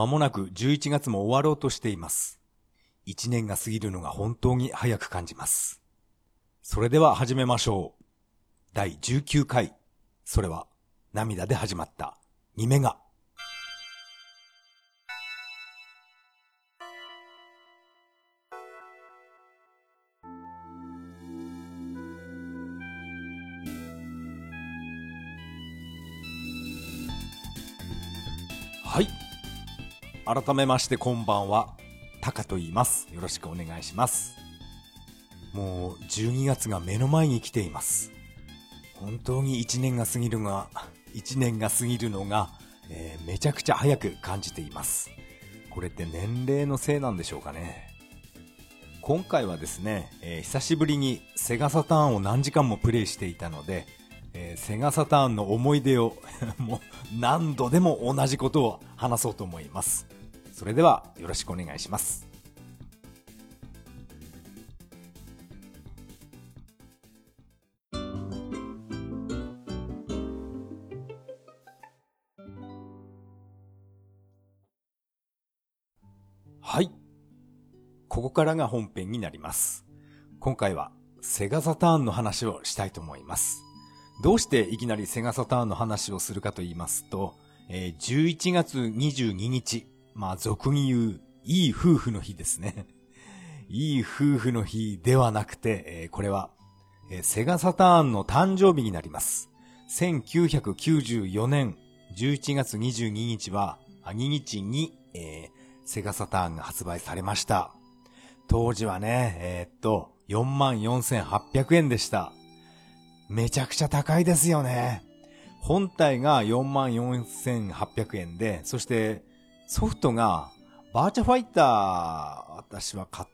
間もなく11月も終わろうとしています。1年が過ぎるのが本当に早く感じます。それでは始めましょう。第19回。それは涙で始まった2メガ。改めましてこんばんは。タカと言います。よろしくお願いします。もう12月が目の前に来ています。本当に1年が過ぎるが、1年が過ぎるのが、えー、めちゃくちゃ早く感じています。これって年齢のせいなんでしょうかね。今回はですね、えー、久しぶりにセガサターンを何時間もプレイしていたので、えー、セガサターンの思い出を もう何度でも同じことを話そうと思います。それではよろしくお願いします。はい。ここからが本編になります。今回はセガサターンの話をしたいと思います。どうしていきなりセガサターンの話をするかと言いますと、えー、11月22日、まあ俗に言う、いい夫婦の日ですね。いい夫婦の日ではなくて、えー、これは、えー、セガサターンの誕生日になります。1994年11月22日は、2日に、えー、セガサターンが発売されました。当時はね、えー、っと、44,800円でした。めちゃくちゃ高いですよね。本体が44,800円で、そしてソフトがバーチャファイター、私は買っ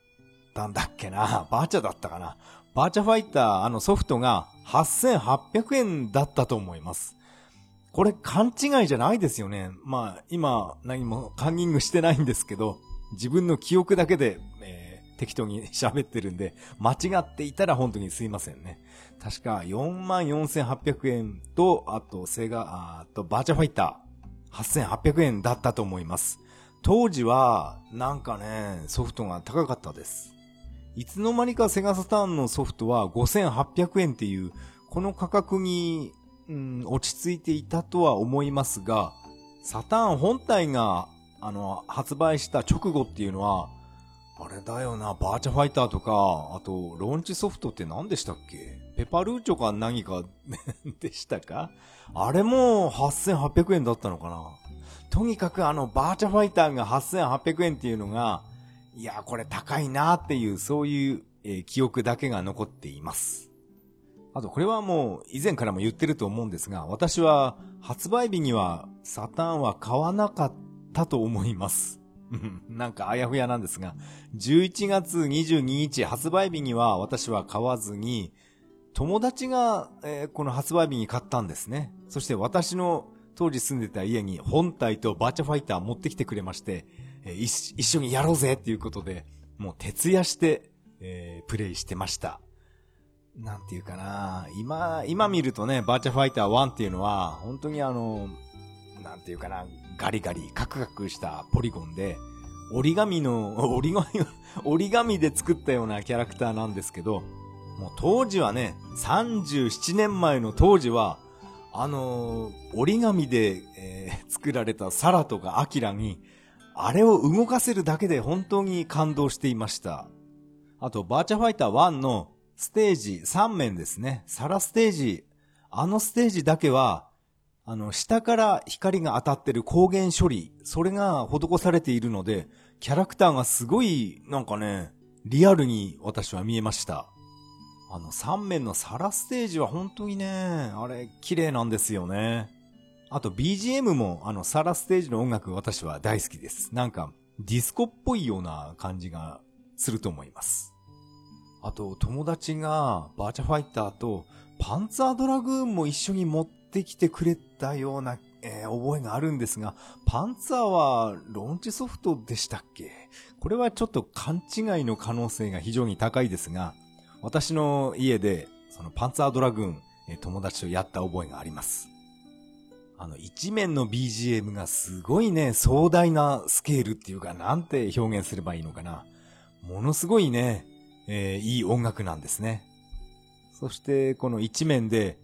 たんだっけな。バーチャだったかな。バーチャファイター、あのソフトが8800円だったと思います。これ勘違いじゃないですよね。まあ、今何もカンニングしてないんですけど、自分の記憶だけで、えー適当に喋ってるんで、間違っていたら本当にすいませんね。確か44,800円と、あと、セガ、あと、バーチャファイター8,800円だったと思います。当時は、なんかね、ソフトが高かったです。いつの間にかセガサターンのソフトは5,800円っていう、この価格に、うん、落ち着いていたとは思いますが、サターン本体が、あの、発売した直後っていうのは、あれだよな、バーチャファイターとか、あと、ローンチソフトって何でしたっけ？ペパルーチョか何か でしたか？あれも8800円だったのかな？とにかくあの、バーチャファイターが8800円っていうのが、いや、これ高いなっていう、そういう、えー、記憶だけが残っています。あと、これはもう以前からも言ってると思うんですが、私は発売日にはサターンは買わなかったと思います。なんかあやふやなんですが、11月22日発売日には私は買わずに、友達が、えー、この発売日に買ったんですね。そして私の当時住んでた家に本体とバーチャファイター持ってきてくれまして、えー、一緒にやろうぜっていうことで、もう徹夜して、えー、プレイしてました。なんていうかな今、今見るとね、バーチャファイター1っていうのは、本当にあの、なんていうかな、ガリガリ、カクカクしたポリゴンで、折り紙の、折り紙、折り紙で作ったようなキャラクターなんですけど、もう当時はね、37年前の当時は、あのー、折り紙で、えー、作られたサラとかアキラに、あれを動かせるだけで本当に感動していました。あと、バーチャファイター1のステージ3面ですね。サラステージ。あのステージだけは、あの、下から光が当たってる光源処理、それが施されているので、キャラクターがすごい、なんかね、リアルに私は見えました。あの、3面のサラステージは本当にね、あれ、綺麗なんですよね。あと BGM も、あの、サラステージの音楽私は大好きです。なんか、ディスコっぽいような感じがすると思います。あと、友達がバーチャファイターとパンツァードラグーンも一緒に持ってきてくれたような、えー、覚えがあるんですが、パンツァーはローンチソフトでしたっけ？これはちょっと勘違いの可能性が非常に高いですが、私の家で、そのパンツァードラグーン、え、友達とやった覚えがあります。あの、一面の BGM がすごいね、壮大なスケールっていうか、なんて表現すればいいのかな。ものすごいね、えー、いい音楽なんですね。そして、この一面で、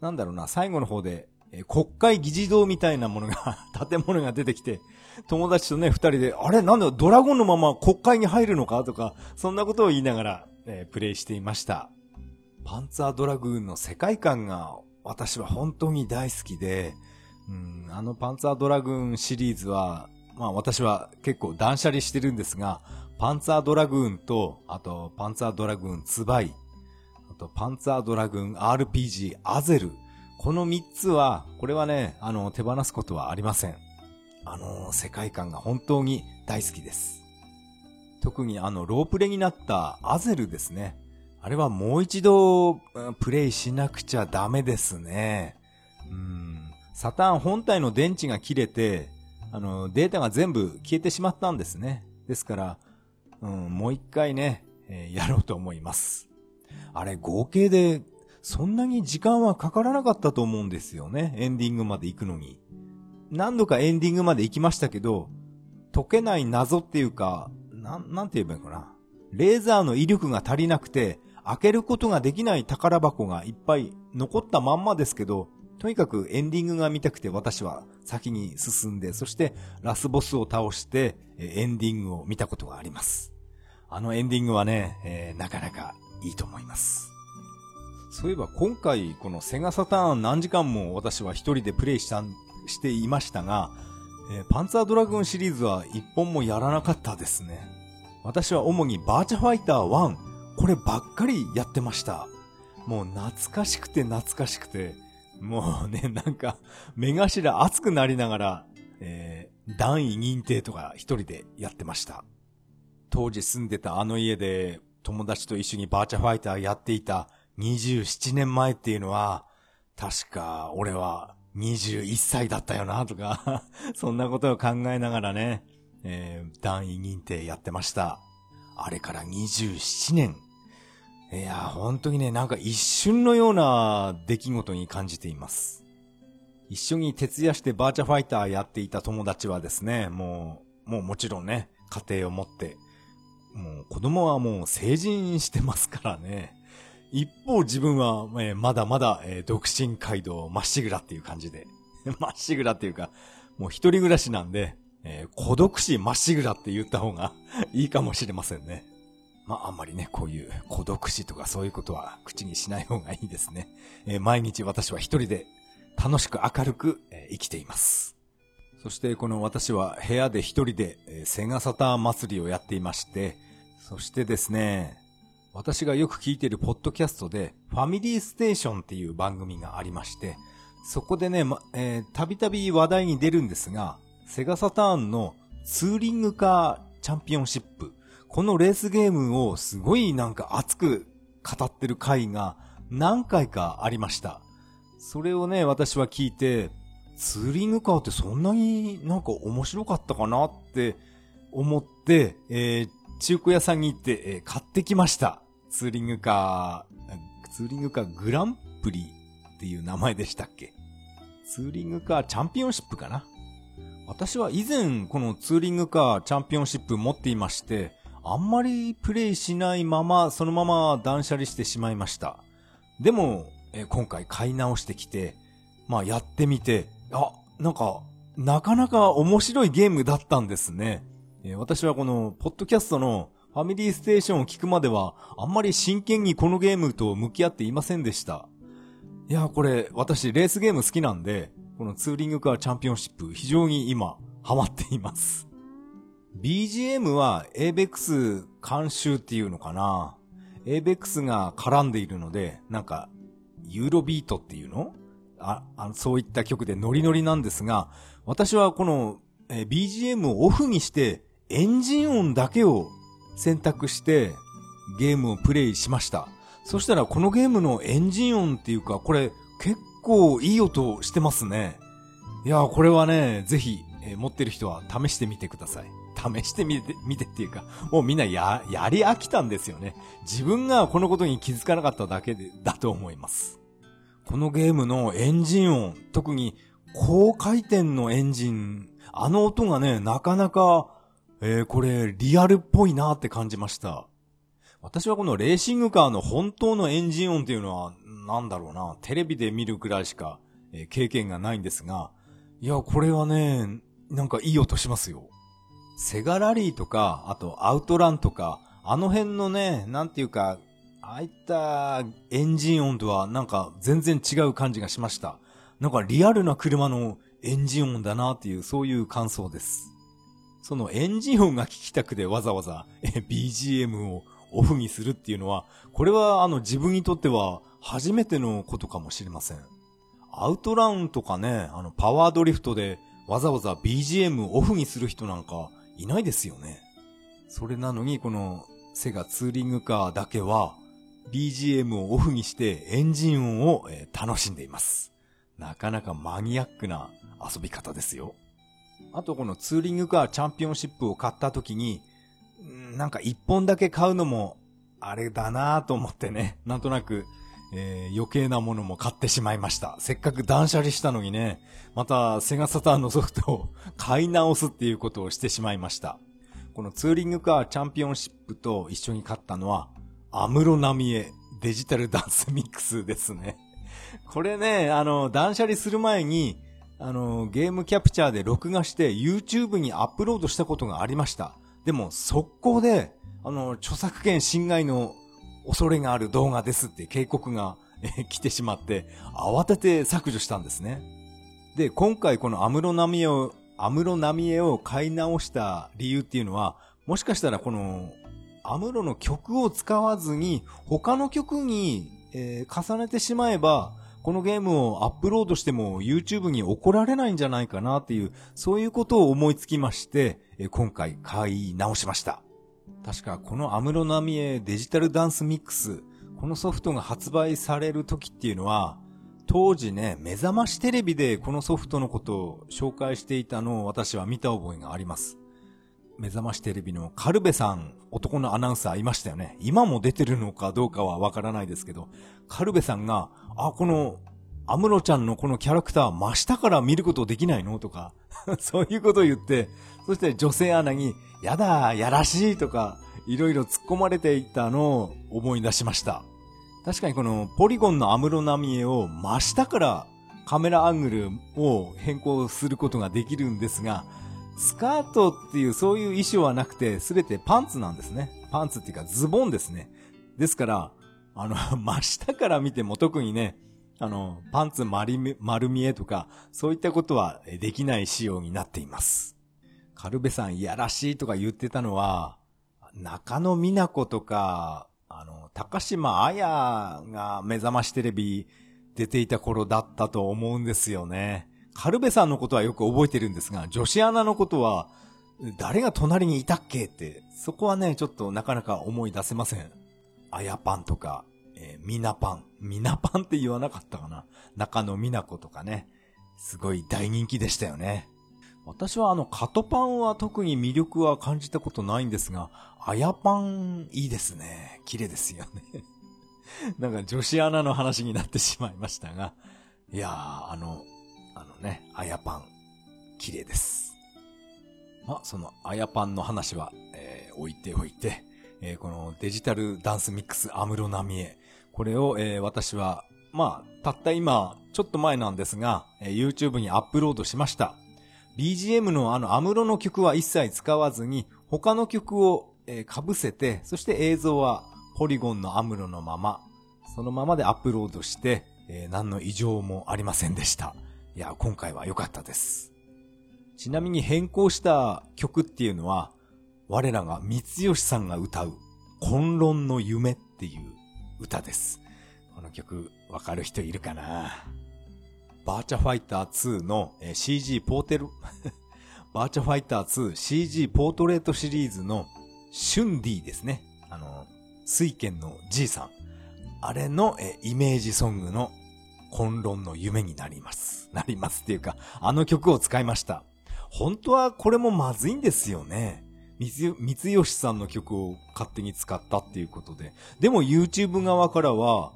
なんだろうな、最後の方で、えー、国会議事堂みたいなものが 建物が出てきて、友達とね、二人で、あれ？なんだ、ドラゴンのまま国会に入るのか？とか、そんなことを言いながら、えー、プレイしていました。パンツァードラグーンの世界観が私は本当に大好きで、うん、あのパンツァードラグーンシリーズは、まあ私は結構断捨離してるんですが、パンツァードラグーンと、あとパンツァードラグーンツバイ、あとパンツァードラグーン RPG アゼル、この3つは、これはね、あの、手放すことはありません。あの、世界観が本当に大好きです。特にあの、ロープレになったアゼルですね。あれはもう一度、プレイしなくちゃダメですね。うん。サターン本体の電池が切れて、あの、データが全部消えてしまったんですね。ですから、うん、もう一回ね、えー、やろうと思います。あれ、合計で、そんなに時間はかからなかったと思うんですよね。エンディングまで行くのに。何度かエンディングまで行きましたけど、解けない謎っていうか、なん、なんて言えばいいかな。レーザーの威力が足りなくて、開けることができない宝箱がいっぱい残ったまんまですけど、とにかくエンディングが見たくて私は先に進んで、そしてラスボスを倒してエンディングを見たことがあります。あのエンディングはね、えー、なかなかいいと思います。そういえば今回このセガサターン何時間も私は一人でプレイしたしていましたが、えー、パンツァードラグンシリーズは一本もやらなかったですね。私は主にバーチャファイター1、こればっかりやってました。もう懐かしくて懐かしくて、もうね、なんか、目頭熱くなりながら、えー、段位認定とか一人でやってました。当時住んでたあの家で友達と一緒にバーチャファイターやっていた27年前っていうのは、確か俺は21歳だったよなとか そんなことを考えながらね、えー、段位認定やってました。あれから27年。いや、本当にね、なんか一瞬のような出来事に感じています。一緒に徹夜してバーチャファイターやっていた友達はですね、もう、もうもちろんね、家庭を持って、もう子供はもう成人してますからね。一方自分は、えー、まだまだ、えー、独身街道まっしぐらっていう感じで。まっしぐらっていうか、もう一人暮らしなんで、えー、孤独死まっしぐらって言った方が いいかもしれませんね。まあ、あんまりね、こういう孤独死とかそういうことは口にしない方がいいですね。え、毎日私は一人で楽しく明るく、え、生きています。そしてこの私は部屋で一人で、え、セガサター祭りをやっていまして、そしてですね、私がよく聞いているポッドキャストで、ファミリーステーションっていう番組がありまして、そこでね、ま、えー、たびたび話題に出るんですが、セガサターンのツーリングカーチャンピオンシップ。このレースゲームをすごいなんか熱く語ってる回が何回かありました。それをね、私は聞いて、ツーリングカーってそんなになんか面白かったかなって思って、えー、中古屋さんに行って、えー、買ってきました。ツーリングカー、ツーリングカーグランプリっていう名前でしたっけ？ツーリングカーチャンピオンシップかな？私は以前このツーリングカーチャンピオンシップ持っていまして、あんまりプレイしないままそのまま断捨離してしまいました。でも、え今回買い直してきて、まあやってみて、あ、なんか、なかなか面白いゲームだったんですね。え私はこの、ポッドキャストのファミリーステーションを聞くまでは、あんまり真剣にこのゲームと向き合っていませんでした。いや、これ、私、レースゲーム好きなんで、このツーリングカーチャンピオンシップ、非常に今、ハマっています。BGM は ABEX 監修っていうのかな ?ABEX が絡んでいるので、なんか、ユーロビートっていうの？あ、あそういった曲でノリノリなんですが、私はこの、BGM をオフにして、エンジン音だけを選択して、ゲームをプレイしました。そしたらこのゲームのエンジン音っていうか、これ結構いい音してますね。いや、これはね、ぜひ、えー、持ってる人は試してみてください。試してみて、見てっていうか、もうみんなや、やり飽きたんですよね。自分がこのことに気づかなかっただけで、だと思います。このゲームのエンジン音、特に高回転のエンジン、あの音がね、なかなか、えー、これ、リアルっぽいなって感じました。私はこのレーシングカーの本当のエンジン音っていうのは、なんだろうな、テレビで見るくらいしか、えー、経験がないんですが、いや、これはね、なんかいい音しますよ。セガラリーとか、あとアウトランとか、あの辺のね、なんていうか、ああいったエンジン音とはなんか全然違う感じがしました。なんかリアルな車のエンジン音だなっていうそういう感想です。そのエンジン音が聞きたくてわざわざ BGM をオフにするっていうのは、これはあの自分にとっては初めてのことかもしれません。アウトラウンとかね、あのパワードリフトでわざわざ BGM オフにする人なんかいないですよね。それなのにこのセガツーリングカーだけは BGM をオフにしてエンジン音を、楽しんでいます。なかなかマニアックな遊び方ですよ。あとこのツーリングカーチャンピオンシップを買った時に、なんか一本だけ買うのもあれだなぁと思ってね、なんとなく、えー、余計なものも買ってしまいました。せっかく断捨離したのにね、またセガサターンのソフトを買い直すっていうことをしてしまいました。このツーリングカーチャンピオンシップと一緒に買ったのは、安室奈美恵 Digital Dance Mix ですね。これね、あの、断捨離する前に、あの、ゲームキャプチャーで録画して YouTube にアップロードしたことがありました。でも、速攻で、あの、著作権侵害の恐れがある動画ですって警告が来てしまって、慌てて削除したんですね。で、今回このアムロナミエを、アムロナミエを買い直した理由っていうのは、もしかしたらこのアムロの曲を使わずに、他の曲に、えー、重ねてしまえば、このゲームをアップロードしても YouTube に怒られないんじゃないかなっていう、そういうことを思いつきまして、今回買い直しました。確かこのアムロナミエデジタルダンスミックス、このソフトが発売される時っていうのは、当時ね、目覚ましテレビでこのソフトのことを紹介していたのを私は見た覚えがあります。目覚ましテレビのカルベさん、男のアナウンサーいましたよね。今も出てるのかどうかはわからないですけど、カルベさんが、あ、この、アムロちゃんのこのキャラクター真下から見ることできないの？とか、そういうことを言って、そして女性アナに、やだ、やらしいとか、いろいろ突っ込まれていたのを思い出しました。確かにこのポリゴンのアムロナミエを真下からカメラアングルを変更することができるんですが、スカートっていうそういう衣装はなくて、すべてパンツなんですね。パンツっていうかズボンですね。ですから、あの、真下から見ても特にね、あの、パンツ丸丸見えとか、そういったことはできない仕様になっています。カルベさんいやらしいとか言ってたのは、中野美奈子とか、あの、高島彩が目覚ましテレビ出ていた頃だったと思うんですよね。カルベさんのことはよく覚えてるんですが、女子アナのことは、誰が隣にいたっけって、そこはね、ちょっとなかなか思い出せません。あやパンとか、えー、みなパン。みなパンって言わなかったかな。中野みな子とかね。すごい大人気でしたよね。私はあの、カトパンは特に魅力は感じたことないんですが、あやパンいいですね。綺麗ですよね。なんか女子アナの話になってしまいましたが、いやー、あの、あのね、あやパン、綺麗です。ま、そのあやパンの話は、えー、置いておいて、えー、このデジタルダンスミックスアムロナミエ、これを、えー、私は、まあ、たった今、ちょっと前なんですが、えー、YouTube にアップロードしました。BGM のあのアムロの曲は一切使わずに、他の曲を、えー、被せて、そして映像はポリゴンのアムロのまま、そのままでアップロードして、えー、何の異常もありませんでした。いや、今回は良かったです。ちなみに変更した曲っていうのは、我らが三吉さんが歌う、混論の夢っていう歌です。この曲、わかる人いるかな？バーチャファイター2の CG ポーテル？バーチャファイター2 CG ポートレートシリーズのシュンディですね。あの、水剣の G さん。あれのえイメージソングの混論の夢になります。なりますっていうか、あの曲を使いました。本当はこれもまずいんですよね。三吉さんの曲を勝手に使ったっていうことで。でも YouTube 側からは、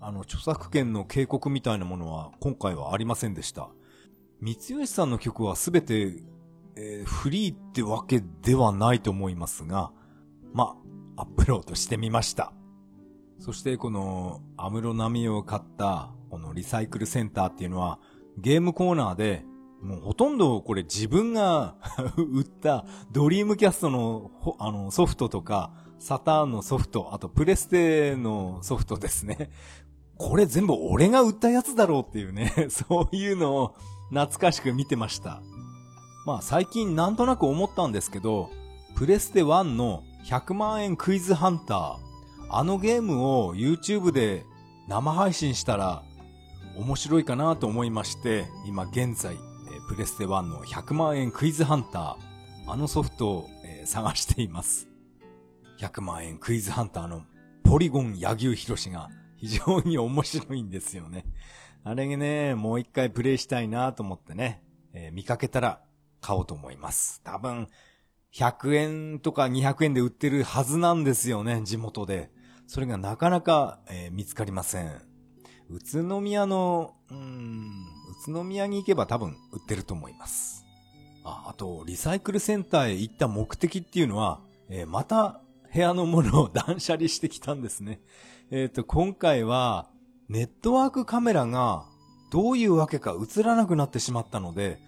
あの、著作権の警告みたいなものは今回はありませんでした。三吉さんの曲はすべて、えー、フリーってわけではないと思いますが、ま、アップロードしてみました。そしてこの、アムロナミを買った、このリサイクルセンターっていうのは、ゲームコーナーで、もうほとんどこれ自分が 売ったドリームキャストのあのソフトとか、サターンのソフト、あとプレステのソフトですね。これ全部俺が売ったやつだろうっていうね、そういうのを懐かしく見てました。まあ最近なんとなく思ったんですけど、プレステ1の100万円クイズハンター、あのゲームを YouTube で生配信したら面白いかなと思いまして、今現在、プレステ1の100万円クイズハンター、あのソフトを、探しています。100万円クイズハンターのポリゴン柳生博士が非常に面白いんですよね。あれね、もう一回プレイしたいなと思ってね、えー、見かけたら買おうと思います。多分、100円とか200円で売ってるはずなんですよね、地元で。それがなかなか、えー、見つかりません。宇都宮の、うん、宇都宮に行けば多分売ってると思います。あ、あと、リサイクルセンターへ行った目的っていうのは、えー、また部屋のものを断捨離してきたんですね。えっ、ー、と、今回は、ネットワークカメラがどういうわけか映らなくなってしまったので、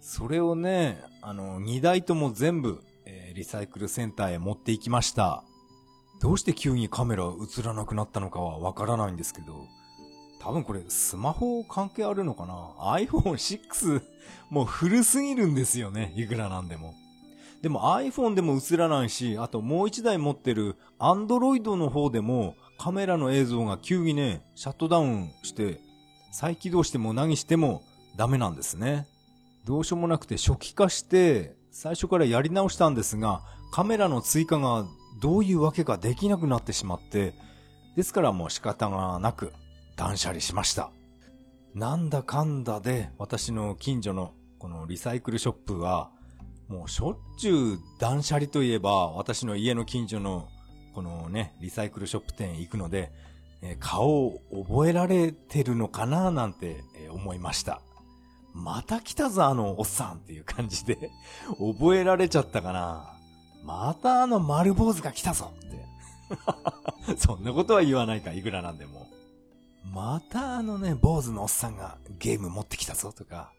それをね、あの、2台とも全部、えー、リサイクルセンターへ持っていきました。どうして急にカメラ映らなくなったのかはわからないんですけど、多分これスマホ関係あるのかな ?iPhone6 もう古すぎるんですよね。いくらなんでも。でも iPhone でも映らないし、あともう一台持ってる Android の方でもカメラの映像が急にね、シャットダウンして再起動しても何してもダメなんですね。どうしようもなくて初期化して最初からやり直したんですが、カメラの追加がどういうわけかできなくなってしまって、ですからもう仕方がなく断捨離しました。なんだかんだで私の近所のこのリサイクルショップはもうしょっちゅう断捨離といえば、私の家の近所の、このね、リサイクルショップ店行くので、え顔を覚えられてるのかななんて、え思いました。また来たぞあのおっさんっていう感じで、覚えられちゃったかな。またあの丸坊主が来たぞって。そんなことは言わないか、いくらなんでも。またあのね、坊主のおっさんがゲーム持ってきたぞとか、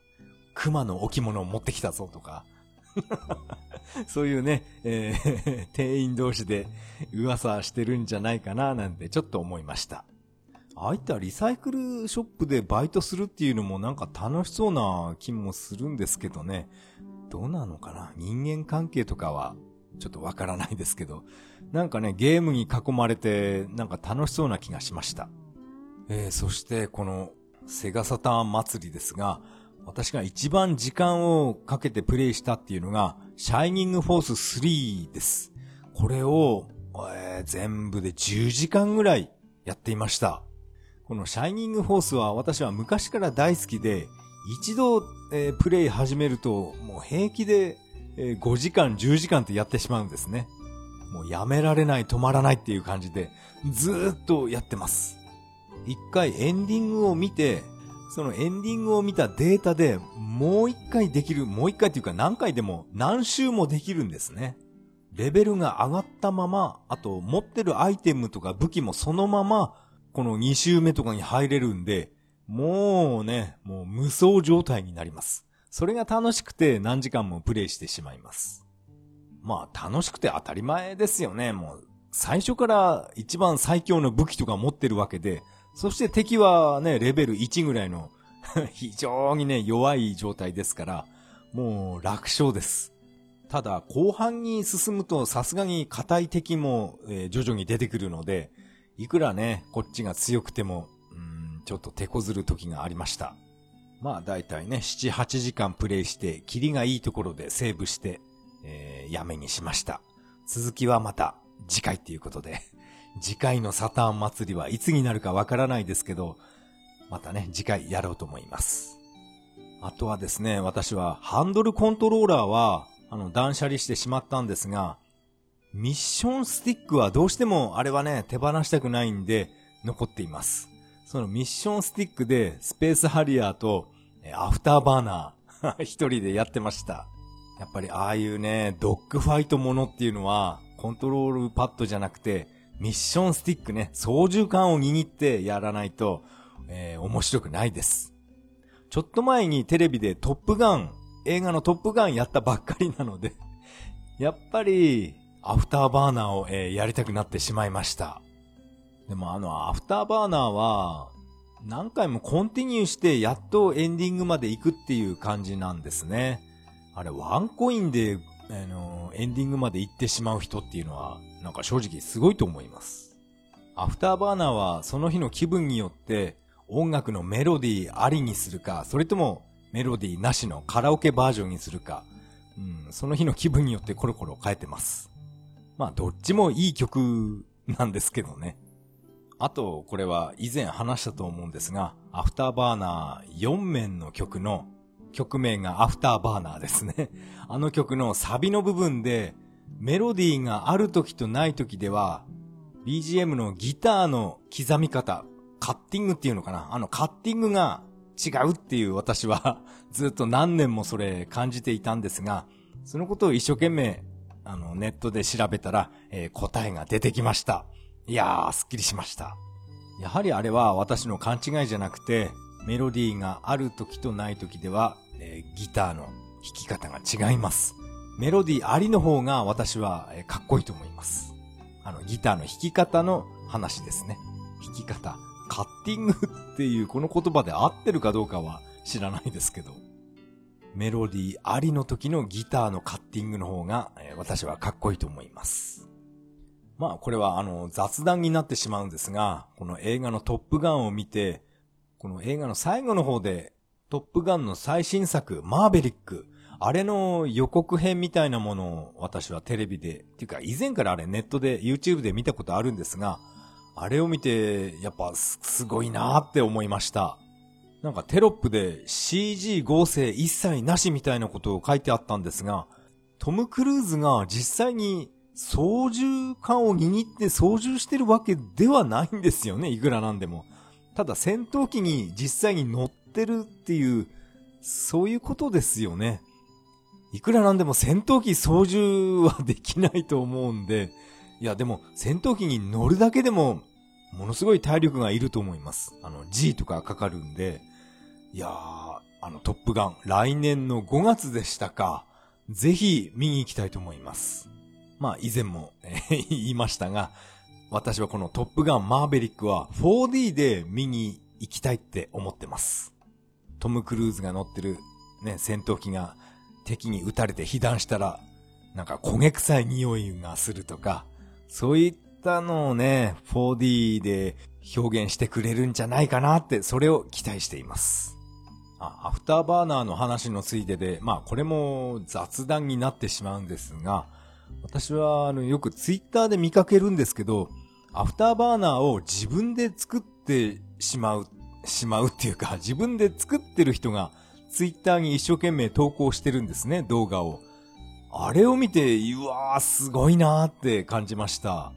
熊の置物を持ってきたぞとか、そういうね、えー、店員同士で噂してるんじゃないかななんてちょっと思いました。ああいったリサイクルショップでバイトするっていうのもなんか楽しそうな気もするんですけどね。どうなのかな？人間関係とかはちょっとわからないですけど。なんかね、ゲームに囲まれてなんか楽しそうな気がしました。えー、そしてこのセガサターン祭りですが、私が一番時間をかけてプレイしたっていうのが、シャイニングフォース3です。これを、えー、全部で10時間ぐらいやっていました。このシャイニングフォースは私は昔から大好きで、一度、えー、プレイ始めると、もう平気で、えー、5時間、10時間ってやってしまうんですね。もうやめられない、止まらないっていう感じで、ずーっとやってます。一回エンディングを見て、そのエンディングを見たデータでもう一回できる、もう一回っていうか何回でも何周もできるんですね。レベルが上がったまま、あと持ってるアイテムとか武器もそのまま、この2周目とかに入れるんで、もうね、もう無双状態になります。それが楽しくて何時間もプレイしてしまいます。まあ楽しくて当たり前ですよね。もう最初から一番最強の武器とか持ってるわけで、そして敵はね、レベル1ぐらいの 非常にね、弱い状態ですから、もう楽勝です。ただ、後半に進むとさすがに硬い敵も、えー、徐々に出てくるので、いくらね、こっちが強くても、うん、ちょっと手こずる時がありました。まあ、だいたいね、7、8時間プレイして、キリがいいところでセーブして、えー、やめにしました。続きはまた次回っていうことで次回のサターン祭りはいつになるかわからないですけど、またね、次回やろうと思います。あとはですね、私はハンドルコントローラーは、あの、断捨離してしまったんですが、ミッションスティックはどうしてもあれはね、手放したくないんで、残っています。そのミッションスティックで、スペースハリアーと、アフターバーナー 一人でやってました。やっぱりああいうね、ドッグファイトものっていうのは、コントロールパッドじゃなくて、ミッションスティックね、操縦桿を握ってやらないと、えー、面白くないです。ちょっと前にテレビでトップガン、映画のトップガンやったばっかりなので やっぱり、アフターバーナーを、えー、やりたくなってしまいました。でもあの、アフターバーナーは、何回もコンティニューしてやっとエンディングまで行くっていう感じなんですね。あれ、ワンコインで、あの、エンディングまで行ってしまう人っていうのは、なんか正直すごいと思います。アフターバーナーはその日の気分によって音楽のメロディーありにするか、それともメロディーなしのカラオケバージョンにするか、うん、その日の気分によってコロコロ変えてます。まあ、どっちもいい曲なんですけどね。あと、これは以前話したと思うんですが、アフターバーナー4面の曲の曲名がアフターバーナーですね。あの曲のサビの部分でメロディーがある時とない時では BGM のギターの刻み方、カッティングっていうのかなあのカッティングが違うっていう私は ずっと何年もそれ感じていたんですが、そのことを一生懸命あのネットで調べたら、えー、答えが出てきました。いやー、すっきりしました。やはりあれは私の勘違いじゃなくて、メロディーがある時とない時では、えー、ギターの弾き方が違います。メロディーありの方が私は、えー、かっこいいと思います。あの、ギターの弾き方の話ですね。弾き方。カッティングっていうこの言葉で合ってるかどうかは知らないですけど。メロディーありの時のギターのカッティングの方が、えー、私はかっこいいと思います。まあこれはあの雑談になってしまうんですが、この映画のトップガンを見て、この映画の最後の方でトップガンの最新作、マーベリック、あれの予告編みたいなものを私はテレビで、っていうか以前からあれネットで YouTube で見たことあるんですが、あれを見てやっぱすごいなーって思いました。なんかテロップで CG 合成一切なしみたいなことを書いてあったんですが、トム・クルーズが実際に操縦桿を握って操縦してるわけではないんですよね、いくらなんでも。ただ戦闘機に実際に乗ってるっていう、そういうことですよね。いくらなんでも戦闘機操縦はできないと思うんで、いやでも戦闘機に乗るだけでもものすごい体力がいると思います。あの G とかかかるんで、いやー、あのトップガン来年の5月でしたか。ぜひ見に行きたいと思います。まあ以前も、言いましたが、私はこのトップガンマーベリックは 4D で見に行きたいって思ってます。トム・クルーズが乗ってるね、戦闘機が敵に撃たれて被弾したら、なんか焦げ臭い匂いがするとか、そういったのをね、4D で表現してくれるんじゃないかなって、それを期待しています。あ、アフターバーナーの話のついでで、まあこれも雑談になってしまうんですが、私は、あの、よくツイッターで見かけるんですけど、アフターバーナーを自分で作ってしまう、しまうっていうか、自分で作ってる人がツイッターに一生懸命投稿してるんですね、動画を。あれを見て、うわー、すごいなーって感じました。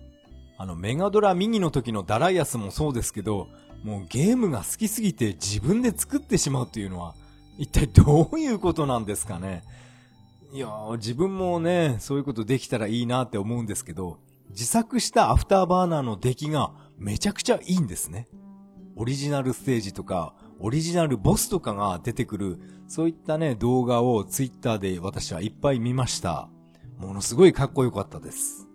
あの、メガドラミニの時のダライアスもそうですけど、もうゲームが好きすぎて自分で作ってしまうっていうのは、一体どういうことなんですかね。いや自分もね、そういうことできたらいいなって思うんですけど、自作したアフターバーナーの出来がめちゃくちゃいいんですね。オリジナルステージとか、オリジナルボスとかが出てくる、そういったね、動画をツイッターで私はいっぱい見ました。ものすごいかっこよかったです。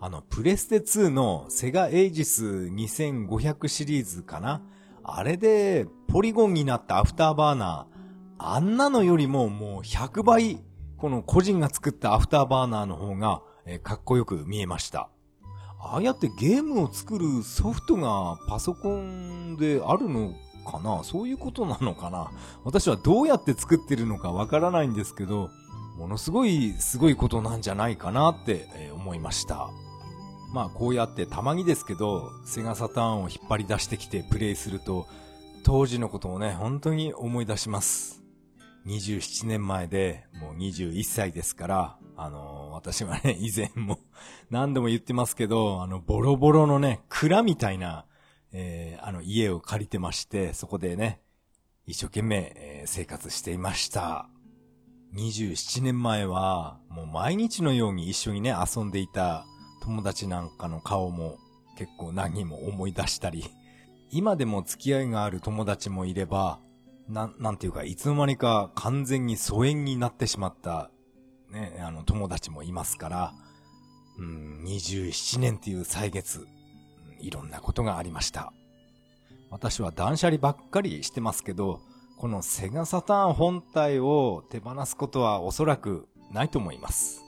あの、プレステ2のセガエイジス2500シリーズかな？あれで、ポリゴンになったアフターバーナー、あんなのよりももう100倍この個人が作ったアフターバーナーの方が、かっこよく見えました。ああやってゲームを作るソフトがパソコンであるのかな？そういうことなのかな？私はどうやって作ってるのかわからないんですけど、ものすごいすごいことなんじゃないかなって、思いました。まあこうやってたまにですけど、セガサターンを引っ張り出してきてプレイすると、当時のことをね、本当に思い出します。27年前で、もう21歳ですから、あの、私はね、以前も何度も言ってますけど、あの、ボロボロのね、蔵みたいな、えー、あの、家を借りてまして、そこでね、一生懸命、えー、生活していました。27年前は、もう毎日のように一緒にね、遊んでいた友達なんかの顔も結構何人も思い出したり、今でも付き合いがある友達もいれば、な、なんていうか、いつの間にか完全に疎遠になってしまった、ね、あの、友達もいますから、うん、27年っていう歳月、いろんなことがありました。私は断捨離ばっかりしてますけど、このセガサターン本体を手放すことはおそらくないと思います。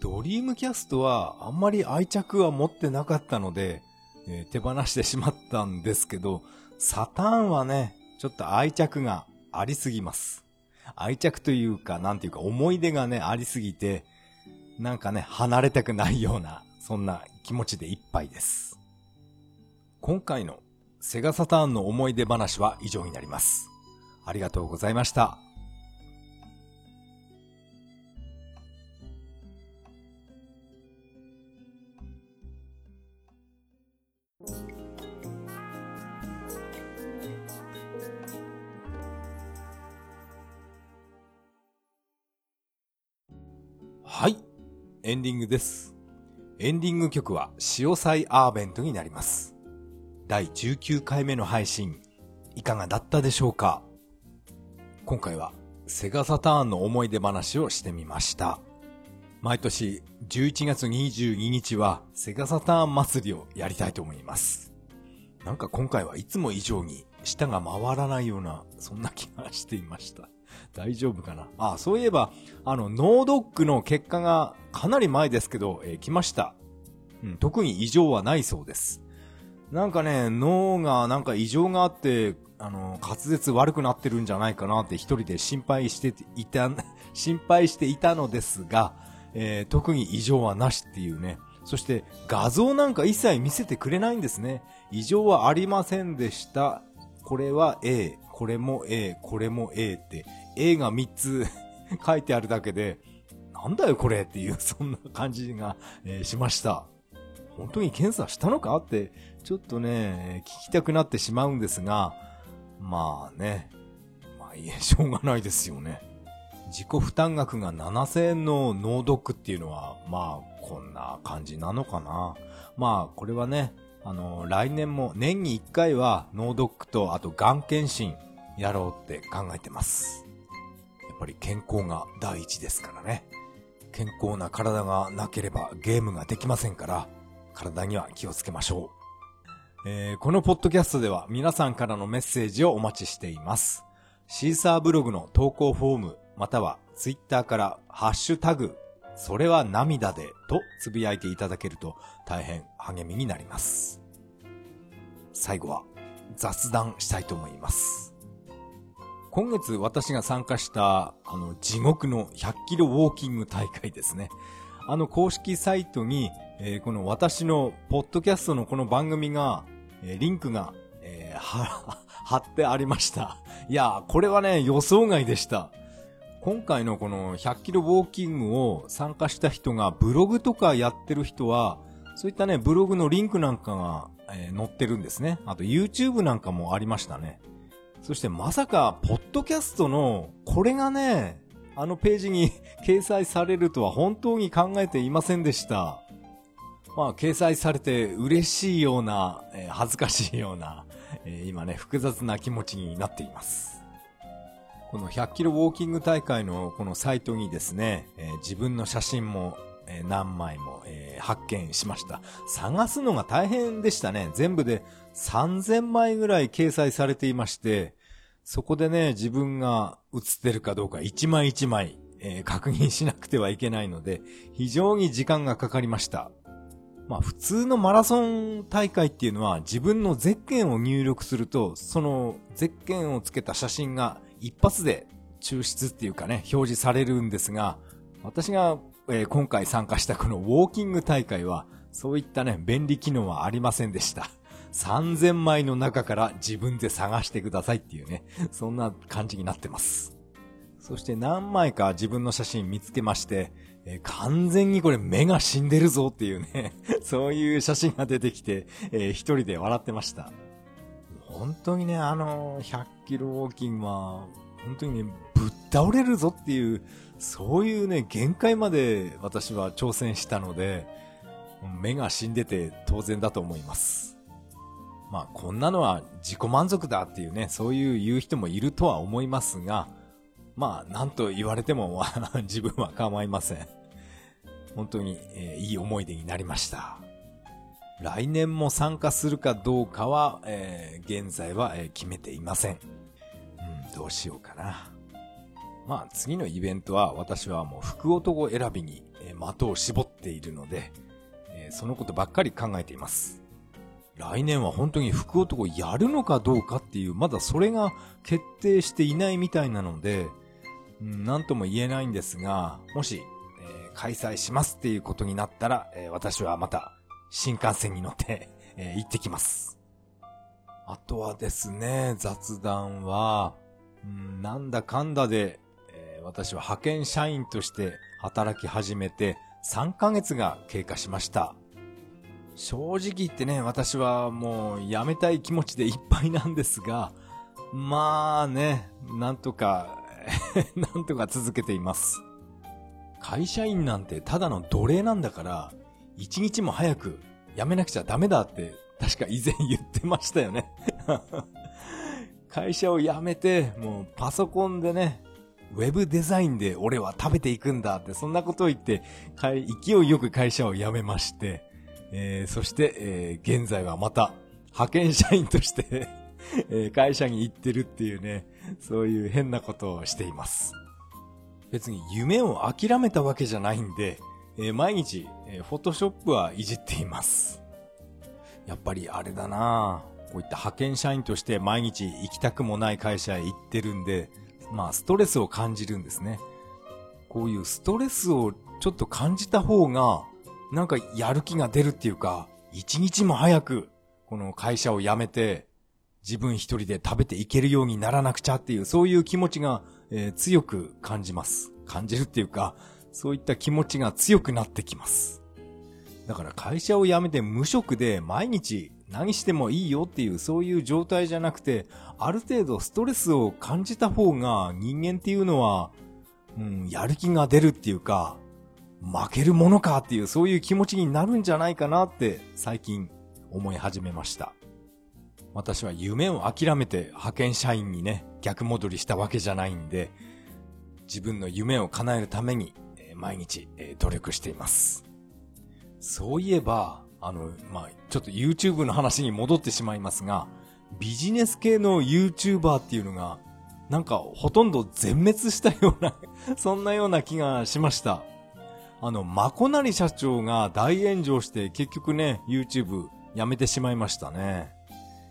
ドリームキャストはあんまり愛着は持ってなかったので、えー、手放してしまったんですけど、サターンはね、ちょっと愛着がありすぎます。愛着というか、なんていうか思い出がね、ありすぎて、なんかね、離れたくないような、そんな気持ちでいっぱいです。今回のセガサターンの思い出話は以上になります。ありがとうございました。はい。エンディングです。エンディング曲は、潮祭アーベントになります。第19回目の配信、いかがだったでしょうか？今回は、セガサターンの思い出話をしてみました。毎年11月22日はセガサターン祭りをやりたいと思います。なんか今回はいつも以上に舌が回らないような、そんな気がしていました。大丈夫かな？あ、そういえば、あの、ノードックの結果がかなり前ですけど、えー、来ました。うん、特に異常はないそうです。なんかね、脳がなんか異常があって、あの、滑舌悪くなってるんじゃないかなって一人で心配していた、心配していたのですが、えー、特に異常はなしっていうね。そして画像なんか一切見せてくれないんですね。異常はありませんでした。これは A、これも A、これも A って A が3つ 書いてあるだけで、なんだよこれっていう、そんな感じが、えー、しました。本当に検査したのかって、ちょっとね、聞きたくなってしまうんですが、まあね、まあいえ、しょうがないですよね。自己負担額が7000円のノードックっていうのは、まあ、こんな感じなのかな。まあ、これはね、あの、来年も年に1回はノードックと、あと、がん検診やろうって考えてます。やっぱり健康が第一ですからね。健康な体がなければゲームができませんから、体には気をつけましょう。えー、このポッドキャストでは皆さんからのメッセージをお待ちしています。シーサーブログの投稿フォーム、またはツイッターからハッシュタグ、それは涙でとつぶやいていただけると大変励みになります。最後は雑談したいと思います。今月私が参加した、あの、地獄の100キロウォーキング大会ですね。あの公式サイトに、えー、この私のポッドキャストのこの番組が、えー、リンクが、えー、貼ってありました。いやこれはね、予想外でした。今回のこの100キロウォーキングを参加した人がブログとかやってる人は、そういったね、ブログのリンクなんかが、えー、載ってるんですね。あと YouTube なんかもありましたね。そしてまさか、ポッドキャストの、これがね、あのページに 掲載されるとは本当に考えていませんでした。まあ、掲載されて嬉しいような、えー、恥ずかしいような、えー、今ね、複雑な気持ちになっています。この100キロウォーキング大会のこのサイトにですね、えー、自分の写真も、え何枚も、え発見しました。探すのが大変でしたね。全部で3000枚ぐらい掲載されていまして、そこでね、自分が写ってるかどうか一枚一枚、えー、確認しなくてはいけないので、非常に時間がかかりました。まあ普通のマラソン大会っていうのは自分のゼッケンを入力すると、そのゼッケンをつけた写真が一発で抽出っていうかね、表示されるんですが、私が、えー、今回参加したこのウォーキング大会は、そういったね、便利機能はありませんでした。3000枚の中から自分で探してくださいっていうね、そんな感じになってます。そして何枚か自分の写真見つけまして、えー、完全にこれ目が死んでるぞっていうね、そういう写真が出てきて、えー、一人で笑ってました。本当にね、あの、100キロウォーキングは、本当にね、ぶっ倒れるぞっていう、そういうね、限界まで私は挑戦したので、目が死んでて当然だと思います。まあ、こんなのは自己満足だっていうね、そういう言う人もいるとは思いますが、まあ、なんと言われても 自分は構いません。本当に、えー、いい思い出になりました。来年も参加するかどうかは、えー、現在は、えー、決めていません。うん、どうしようかな。まあ次のイベントは私はもう福男選びに、えー、的を絞っているので、えー、そのことばっかり考えています。来年は本当に福男やるのかどうかっていう、まだそれが決定していないみたいなので、うん、なんとも言えないんですが、もし、えー、開催しますっていうことになったら、えー、私はまた新幹線に乗って え、行ってきます。あとはですね、雑談は、うん、なんだかんだで、えー、私は派遣社員として働き始めて3ヶ月が経過しました。正直言ってね、私はもう辞めたい気持ちでいっぱいなんですが、まあね、なんとか なんとか続けています。会社員なんてただの奴隷なんだから、一日も早く辞めなくちゃダメだって確か以前言ってましたよね 会社を辞めて、もうパソコンでね、ウェブデザインで俺は食べていくんだって、そんなことを言って、勢いよく会社を辞めまして、え、そして、え、現在はまた派遣社員として え、会社に行ってるっていうね、そういう変なことをしています。別に夢を諦めたわけじゃないんで、えー、毎日、えー、フォトショップはいじっています。やっぱりあれだなこういった派遣社員として毎日行きたくもない会社へ行ってるんで、まあストレスを感じるんですね。こういうストレスをちょっと感じた方が、なんかやる気が出るっていうか、一日も早くこの会社を辞めて、自分一人で食べていけるようにならなくちゃっていう、そういう気持ちが、えー、強く感じます。感じるっていうか、そういった気持ちが強くなってきます。だから会社を辞めて無職で毎日何してもいいよっていうそういう状態じゃなくて、ある程度ストレスを感じた方が人間っていうのは、うん、やる気が出るっていうか、負けるものかっていうそういう気持ちになるんじゃないかなって最近思い始めました。私は夢を諦めて派遣社員にね、逆戻りしたわけじゃないんで、自分の夢を叶えるために毎日、え努力しています。そういえば、あの、まあ、ちょっと YouTube の話に戻ってしまいますが、ビジネス系の YouTuber っていうのが、なんかほとんど全滅したような そんなような気がしました。あの、まこなり社長が大炎上して結局ね、YouTube やめてしまいましたね。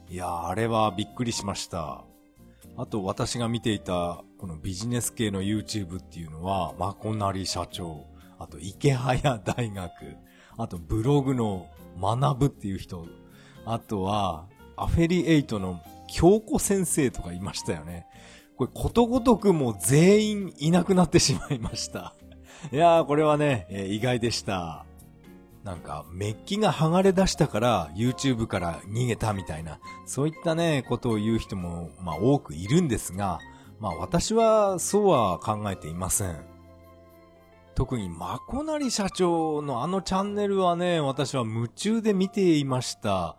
いやあれはびっくりしました。あと私が見ていたこのビジネス系の YouTube っていうのは、まこなり社長、あと池早大学、あとブログの学ぶっていう人、あとはアフェリエイトの京子先生とかいましたよね。これことごとくもう全員いなくなってしまいました。いやーこれはね、えー、意外でした。なんか、メッキが剥がれ出したから YouTube から逃げたみたいな、そういったね、ことを言う人も、まあ多くいるんですが、まあ私はそうは考えていません。特にまこなり社長のあのチャンネルはね、私は夢中で見ていました。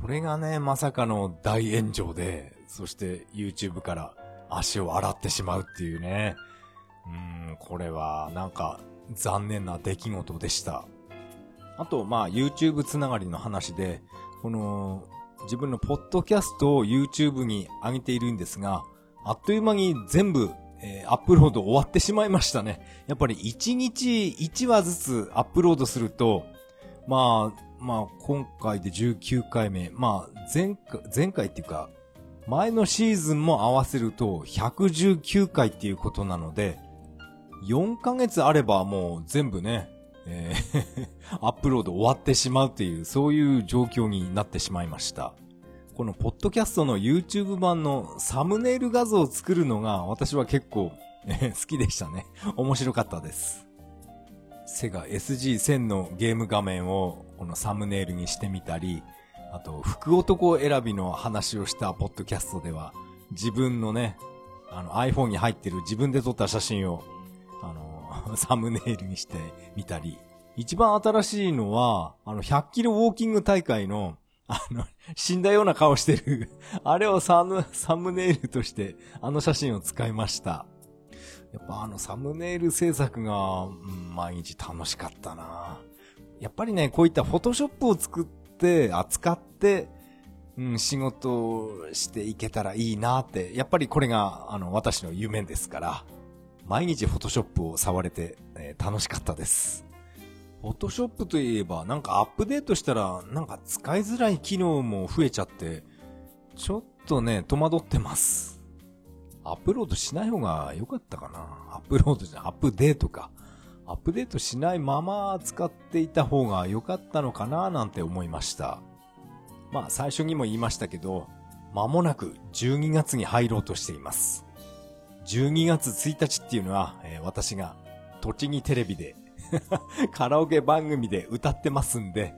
それがね、まさかの大炎上で、そして YouTube から足を洗ってしまうっていうね。うん、これはなんか残念な出来事でした。あと、まあ、YouTube つながりの話で、この、自分のポッドキャストを YouTube に上げているんですが、あっという間に全部、えー、アップロード終わってしまいましたね。やっぱり1日1話ずつアップロードすると、まあ、まあ、今回で19回目、まあ、前回、前回っていうか、前のシーズンも合わせると119回っていうことなので、4ヶ月あればもう全部ね、えー アップロード終わってしまうっていう、そういう状況になってしまいました。このポッドキャストの YouTube 版のサムネイル画像を作るのが私は結構、え 好きでしたね。面白かったです。セガ SG1000 のゲーム画面をこのサムネイルにしてみたり、あと、福男選びの話をしたポッドキャストでは、自分のね、あの iPhone に入ってる自分で撮った写真を、あの、サムネイルにしてみたり、一番新しいのは、あの、100キロウォーキング大会の、あの、死んだような顔してるあれをサム、サムネイルとして、あの写真を使いました。やっぱあのサムネイル制作が、うん、毎日楽しかったなやっぱりね、こういったフォトショップを作って、扱って、うん、仕事をしていけたらいいなって、やっぱりこれが、あの、私の夢ですから、毎日フォトショップを触れて、えー、楽しかったです。フォトショップといえば、なんかアップデートしたら、なんか使いづらい機能も増えちゃって、ちょっとね、戸惑ってます。アップロードしない方が良かったかな。アップロードじゃアップデートか。アップデートしないまま使っていた方が良かったのかななんて思いました。まあ最初にも言いましたけど、間もなく12月に入ろうとしています。12月1日っていうのは、えー、私が栃木テレビで カラオケ番組で歌ってますんで、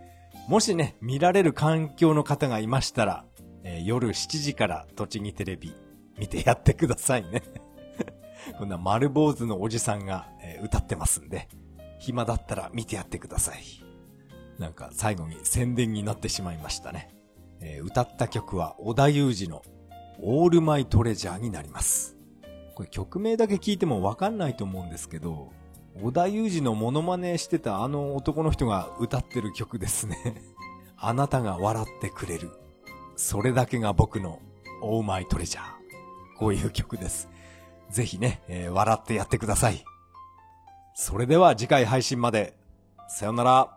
もしね、見られる環境の方がいましたら、えー、夜7時から栃木テレビ見てやってくださいね こんな丸坊主のおじさんが、えー、歌ってますんで、暇だったら見てやってください。なんか最後に宣伝になってしまいましたね。えー、歌った曲は小田裕二のオールマイトレジャーになります。これ曲名だけ聞いてもわかんないと思うんですけど、小田裕二のモノマネしてたあの男の人が歌ってる曲ですね。あなたが笑ってくれる。それだけが僕のオーマイトレジャー。こういう曲です。ぜひね、えー、笑ってやってください。それでは次回配信まで。さよなら。